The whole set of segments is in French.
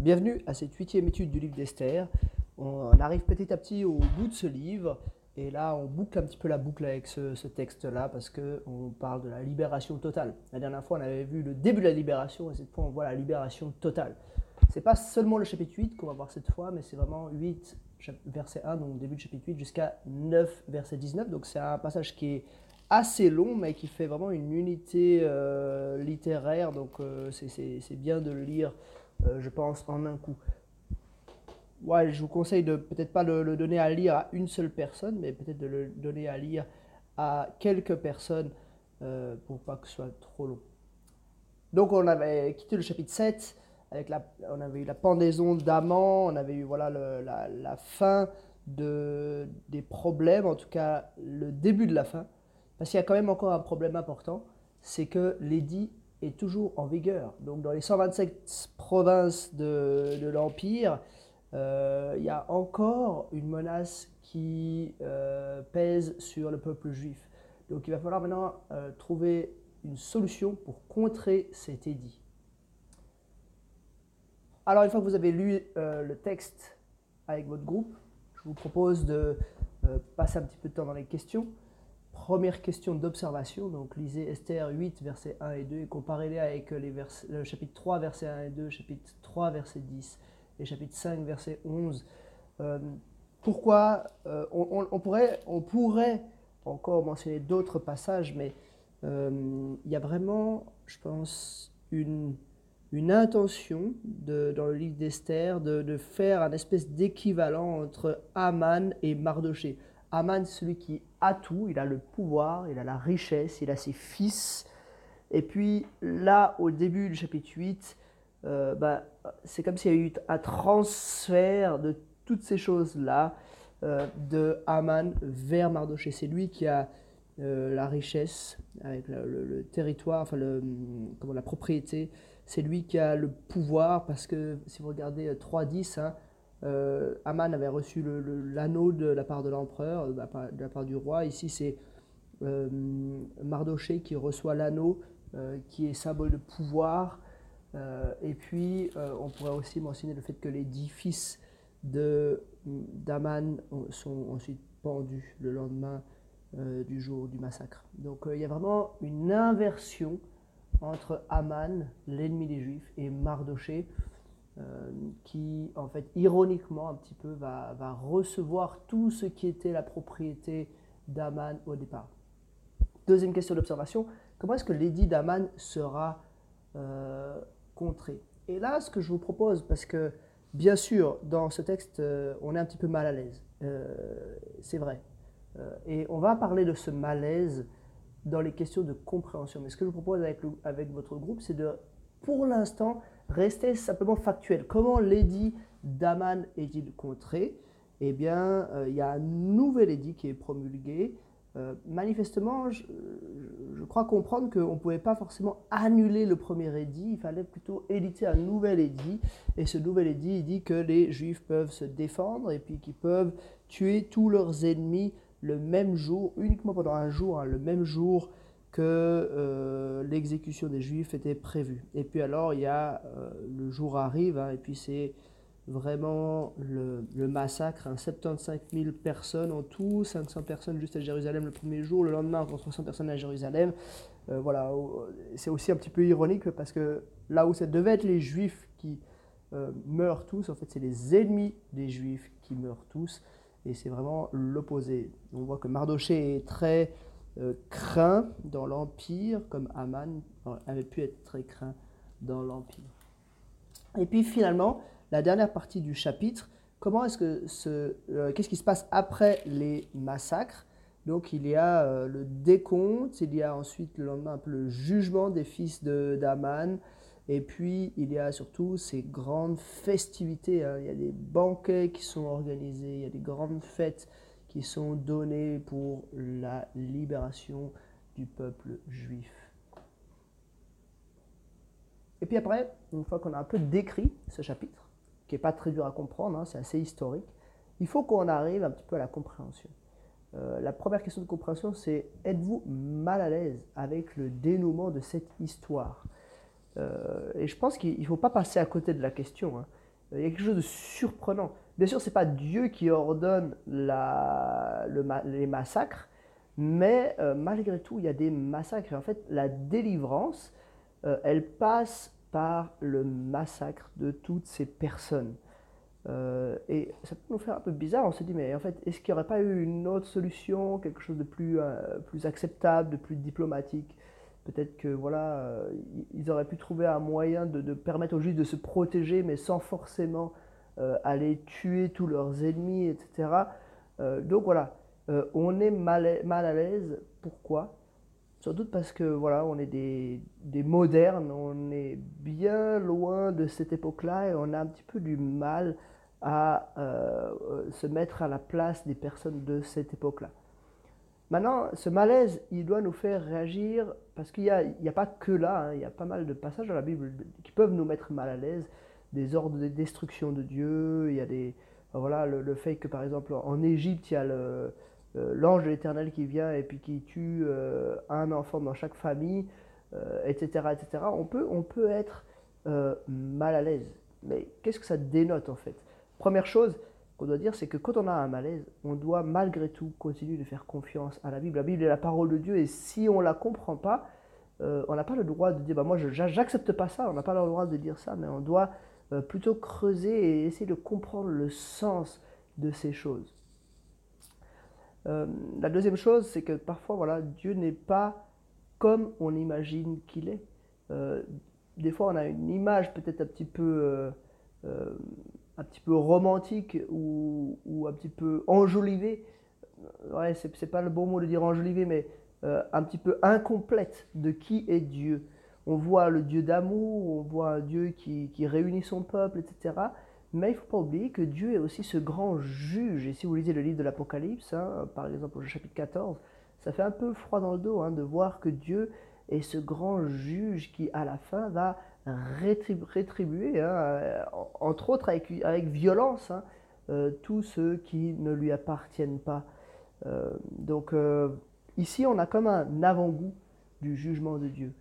Bienvenue à cette huitième étude du livre d'Esther. On arrive petit à petit au bout de ce livre et là on boucle un petit peu la boucle avec ce, texte-là parce qu'on parle de la libération totale. La dernière fois on avait vu le début de la libération et cette fois on voit la libération totale. C'est pas seulement le chapitre 8 qu'on va voir cette fois mais c'est vraiment 8 verset 1 donc début du chapitre 8 jusqu'à 9 verset 19 donc c'est un passage qui est assez long mais qui fait vraiment une unité euh, littéraire donc euh, c'est bien de le lire je pense, en un coup. Ouais, je vous conseille de peut-être pas le, donner à lire à une seule personne, mais peut-être de le donner à lire à quelques personnes euh, pour pas que ce soit trop long. Donc on avait quitté le chapitre 7, avec la, on avait eu la pendaison d'Aman, on avait eu voilà, la, la, fin de, des problèmes, en tout cas le début de la fin. Parce qu'il y a quand même encore un problème important, c'est que l'édit est toujours en vigueur. Donc dans les 127 provinces de, l'Empire, euh, il y a encore une menace qui euh, pèse sur le peuple juif. Donc il va falloir maintenant euh, trouver une solution pour contrer cet édit. Alors une fois que vous avez lu le texte avec votre groupe, je vous propose de passer un petit peu de temps dans les questions. Première question d'observation, donc lisez Esther 8, versets 1 et 2 et comparez-les avec les le chapitre 3, versets 1 et 2, chapitre 3, verset 10 et chapitre 5, verset 11. Euh, pourquoi euh, on, pourrait, encore mentionner d'autres passages, mais euh, il y a vraiment, je pense, une, intention dans le livre d'Esther de, de, faire un espèce d'équivalent entre Aman et Mardoché. Aman, celui qui a tout, il a le pouvoir, il a la richesse, il a ses fils. Et puis là, au début du chapitre 8, euh, bah, c'est comme s'il y a eu un transfert de toutes ces choses-là euh, de Aman vers Mardoché. C'est lui qui a euh, la richesse avec le, territoire, enfin le, comment, la propriété. C'est lui qui a le pouvoir parce que si vous regardez 3.10, hein, euh, Aman avait reçu l'anneau de la part de l'empereur, de, la part du roi. Ici, c'est euh, Mardoché qui reçoit l'anneau, euh, qui est symbole de pouvoir. et puis, on pourrait aussi mentionner le fait que les dix fils d'Aman sont ensuite pendus le lendemain du jour du massacre. Donc, il y a vraiment une inversion entre Aman, l'ennemi des Juifs, et Mardoché. Euh, qui, en fait, ironiquement, un petit peu, va, recevoir tout ce qui était la propriété d'Aman au départ. Deuxième question d'observation, comment est-ce que l'édit d'Aman sera euh, contré? Et là, ce que je vous propose, parce que bien sûr, dans ce texte, euh, on est un petit peu mal à l'aise, c'est vrai. et on va parler de ce malaise dans les questions de compréhension. Mais ce que je vous propose avec, avec votre groupe, c'est de, pour l'instant, Restez simplement factuel. Comment l'édit d'Aman est-il contré? Eh bien, euh, il y a un nouvel édit qui est promulgué. Euh, manifestement, je, crois comprendre qu'on ne pouvait pas forcément annuler le premier édit, il fallait plutôt éditer un nouvel édit. Et ce nouvel édit il dit que les Juifs peuvent se défendre et puis qu'ils peuvent tuer tous leurs ennemis le même jour, uniquement pendant un jour, hein, le même jour que euh, l'exécution des Juifs était prévue. Et puis alors, il y a, euh, le jour arrive, hein, et puis c'est vraiment le, massacre, 75 hein, 000 personnes en tout, 500 personnes juste à Jérusalem le premier jour, le lendemain encore 300 personnes à Jérusalem. Euh, voilà, c'est aussi un petit peu ironique parce que là où ça devait être les Juifs qui meurent tous, en fait c'est les ennemis des Juifs qui meurent tous, et c'est vraiment l'opposé. On voit que Mardoché est très euh, craint dans l'Empire, comme Aman avait pu être très craint dans l'Empire. Et puis finalement, la dernière partie du chapitre, comment est-ce que ce, euh, qu'est-ce qui se passe après les massacres? Donc il y a euh, le décompte, il y a ensuite le lendemain un peu le jugement des fils de d'Aman, et puis il y a surtout ces grandes festivités. Hein. Il y a des banquets qui sont organisés, il y a des grandes fêtes qui sont donnés pour la libération du peuple juif. Et puis après, une fois qu'on a un peu décrit ce chapitre, qui n'est pas très dur à comprendre, hein, c'est assez historique, il faut qu'on arrive un petit peu à la compréhension. Euh, la première question de compréhension, c'est êtes-vous mal à l'aise avec le dénouement de cette histoire? Euh, Et je pense qu'il ne faut pas passer à côté de la question. Hein. il y a quelque chose de surprenant. Bien sûr, ce n'est pas Dieu qui ordonne les massacres, mais euh, malgré tout, il y a des massacres. en fait, la délivrance, euh, elle passe par le massacre de toutes ces personnes. Euh, et ça peut nous faire un peu bizarre. On se dit, mais en fait, est-ce qu'il n'y aurait pas eu une autre solution, quelque chose de plus, acceptable, de plus diplomatique? Peut-être que voilà, ils auraient pu trouver un moyen de, permettre aux Juifs de se protéger, mais sans forcément aller tuer tous leurs ennemis, etc. donc voilà, euh, on est mal, à l'aise. Pourquoi? Sans doute parce que voilà, on est des, modernes, on est bien loin de cette époque-là et on a un petit peu du mal à euh, se mettre à la place des personnes de cette époque-là. Maintenant, ce malaise, il doit nous faire réagir parce qu'il n'y a, pas que là, hein, il y a pas mal de passages dans la Bible qui peuvent nous mettre mal à l'aise, des ordres de destruction de Dieu, il y a des, voilà, le fait que par exemple en Égypte, il y a euh, l'ange de l'Éternel qui vient et puis qui tue euh, un enfant dans chaque famille, etc., euh, etc., on peut, on peut être mal à l'aise. Mais qu'est-ce que ça dénote en fait? Première chose qu'on doit dire, c'est que quand on a un malaise, on doit malgré tout continuer de faire confiance à la Bible. La Bible est la parole de Dieu et si on ne la comprend pas, on n'a pas le droit de dire bah, moi j'accepte pas ça, on n'a pas le droit de dire ça, mais on doit plutôt creuser et essayer de comprendre le sens de ces choses. Euh, la deuxième chose, c'est que parfois, voilà, Dieu n'est pas comme on imagine qu'il est. Euh, des fois, on a une image peut-être un petit peu, euh, un petit peu romantique ou, ou, un petit peu enjolivée. Ouais, c'est, pas le bon mot de dire enjolivée, mais un petit peu incomplète de qui est Dieu. On voit le Dieu d'amour, on voit un Dieu qui, réunit son peuple, etc. Mais il ne faut pas oublier que Dieu est aussi ce grand juge. Et si vous lisez le livre de l'Apocalypse, hein, par exemple au chapitre 14, ça fait un peu froid dans le dos hein, de voir que Dieu est ce grand juge qui, à la fin, va rétribuer, hein, entre autres avec, violence, euh, tous ceux qui ne lui appartiennent pas. Euh, donc euh, ici, on a comme un avant-goût du jugement de Dieu.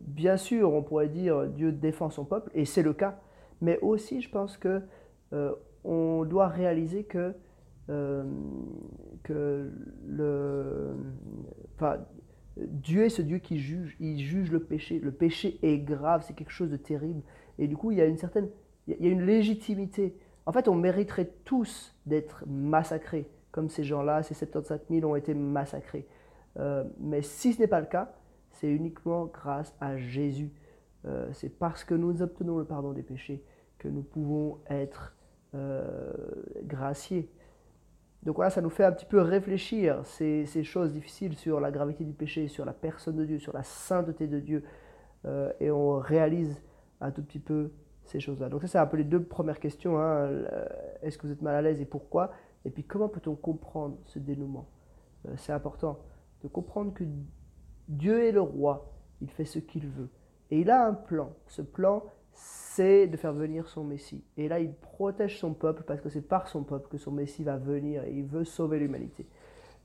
Bien sûr, on pourrait dire Dieu défend son peuple, et c'est le cas mais aussi je pense que euh, on doit réaliser que, euh, que le, enfin, Dieu est ce Dieu qui juge, il juge le péché. Le péché est grave, c'est quelque chose de terrible. Et du coup, il y a une certaine, il y a une légitimité. En fait, on mériterait tous d'être massacrés, comme ces gens-là, ces 75 000 ont été massacrés. Euh, mais si ce n'est pas le cas, c'est uniquement grâce à Jésus. Euh, c'est parce que nous obtenons le pardon des péchés que nous pouvons être euh, graciés. Donc voilà, ça nous fait un petit peu réfléchir ces, choses difficiles sur la gravité du péché, sur la personne de Dieu, sur la sainteté de Dieu, euh, et on réalise un tout petit peu ces choses-là. Donc ça, c'est un peu les deux premières questions. Hein. Est-ce que vous êtes mal à l'aise et pourquoi? Et puis comment peut-on comprendre ce dénouement? C'est important de comprendre que Dieu est le roi, il fait ce qu'il veut. Et il a un plan. Ce plan, c'est de faire venir son Messie. Et là, il protège son peuple parce que c'est par son peuple que son Messie va venir et il veut sauver l'humanité.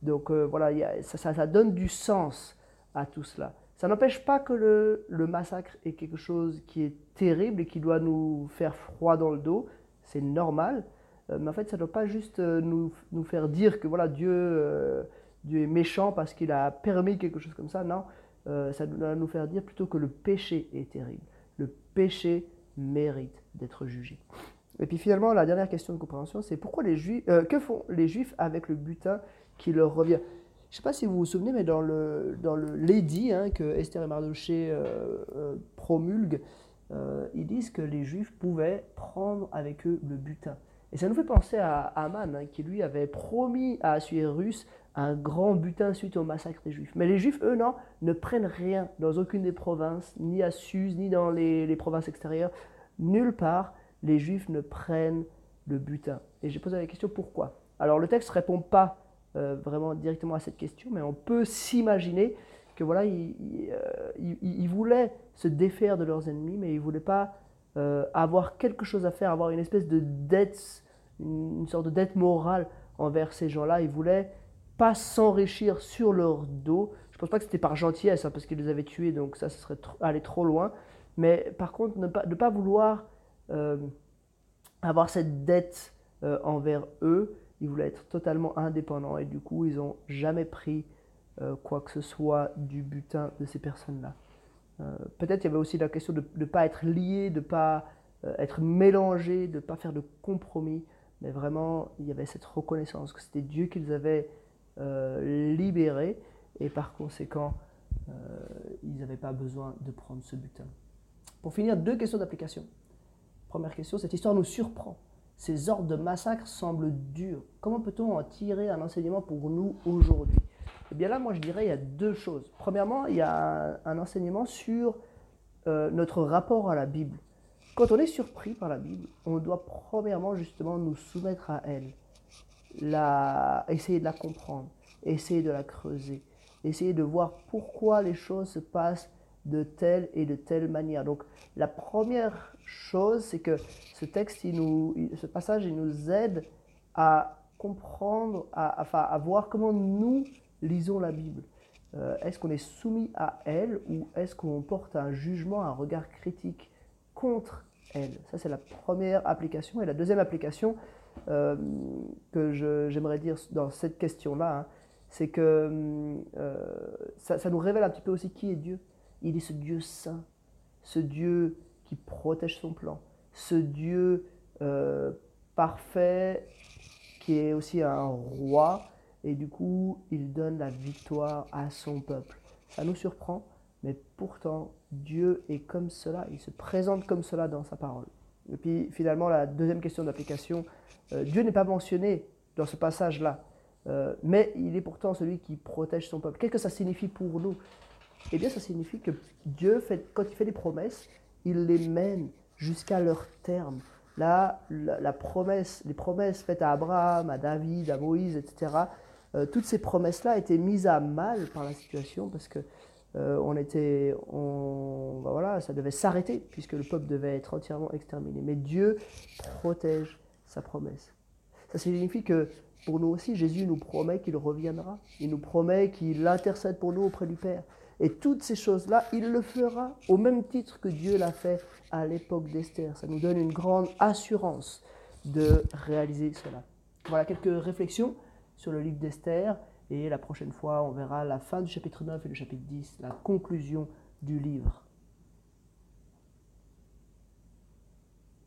Donc euh, voilà, ça, donne du sens à tout cela. Ça n'empêche pas que le, massacre est quelque chose qui est terrible et qui doit nous faire froid dans le dos. C'est normal. Euh, mais en fait, ça ne doit pas juste euh, nous, nous, faire dire que voilà, Dieu, Dieu est méchant parce qu'il a permis quelque chose comme ça. Non, euh, ça doit nous faire dire plutôt que le péché est terrible. Le péché mérite d'être jugé. Et puis finalement, la dernière question de compréhension, c'est pourquoi les Juifs, euh, que font les Juifs avec le butin qui leur revient? Je ne sais pas si vous vous souvenez, mais dans le, dans le l'édit hein, que Esther et Mardoché euh, promulguent, ils disent que les Juifs pouvaient prendre avec eux le butin. Et ça nous fait penser à Aman, hein, qui lui avait promis à Assuérus un grand butin suite au massacre des Juifs. Mais les Juifs, eux, non, ne prennent rien dans aucune des provinces, ni à Suse, ni dans les, provinces extérieures. Nulle part, les Juifs ne prennent le butin. Et j'ai posé la question pourquoi? Alors le texte ne répond pas euh, vraiment directement à cette question, mais on peut s'imaginer que voilà, ils, euh, voulaient se défaire de leurs ennemis, mais ils ne voulaient pas euh, avoir quelque chose à faire, avoir une espèce de dette, une, sorte de dette morale envers ces gens-là. Ils voulaient pas s'enrichir sur leur dos. Je pense pas que c'était par gentillesse, hein, parce qu'ils les avaient tués, donc ça, ce serait aller trop loin. Mais par contre, ne pas, pas vouloir euh, avoir cette dette euh, envers eux. Ils voulaient être totalement indépendants et du coup, ils n'ont jamais pris quoi que ce soit du butin de ces personnes-là. Euh, peut-être il y avait aussi la question de ne pas être lié, de ne pas être mélangé, de ne pas faire de compromis, mais vraiment, il y avait cette reconnaissance que c'était Dieu qu'ils avaient libéré et par conséquent, ils n'avaient pas besoin de prendre ce butin. Pour finir, deux questions d'application. Première question, cette histoire nous surprend. Ces ordres de massacre semblent durs. Comment peut-on en tirer un enseignement pour nous aujourd'hui? Eh bien là, moi je dirais il y a deux choses. Premièrement, il y a un, enseignement sur euh, notre rapport à la Bible. Quand on est surpris par la Bible, on doit premièrement justement nous soumettre à elle, la, essayer de la comprendre, essayer de la creuser, essayer de voir pourquoi les choses se passent de telle et de telle manière. Donc la première chose, c'est que ce texte, ce passage, il nous aide à comprendre, à, enfin, à voir comment nous lisons la Bible. Euh, est-ce qu'on est soumis à elle ou est-ce qu'on porte un jugement, un regard critique contre elle? Ça, c'est la première application. Et la deuxième application euh, que j'aimerais dire dans cette question-là, hein, c'est que euh, ça, nous révèle un petit peu aussi qui est Dieu. Il est ce Dieu saint, ce Dieu qui protège son plan, ce Dieu euh, parfait qui est aussi un roi, et du coup, il donne la victoire à son peuple. Ça nous surprend, mais pourtant, Dieu est comme cela, il se présente comme cela dans sa parole. Et puis finalement, la deuxième question d'application, euh, Dieu n'est pas mentionné dans ce passage-là, euh, mais il est pourtant celui qui protège son peuple. Qu'est-ce que ça signifie pour nous? Eh bien, ça signifie que Dieu, fait, quand il fait des promesses, il les mène jusqu'à leur terme. Là, la, promesse, les promesses faites à Abraham, à David, à Moïse, etc., euh, toutes ces promesses-là étaient mises à mal par la situation parce que euh, on était, ben voilà, ça devait s'arrêter puisque le peuple devait être entièrement exterminé. Mais Dieu protège sa promesse. Ça signifie que pour nous aussi, Jésus nous promet qu'il reviendra. Il nous promet qu'il intercède pour nous auprès du Père. Et toutes ces choses-là, il le fera au même titre que Dieu l'a fait à l'époque d'Esther. Ça nous donne une grande assurance de réaliser cela. Voilà quelques réflexions sur le livre d'Esther. Et la prochaine fois, on verra la fin du chapitre 9 et le chapitre 10, la conclusion du livre.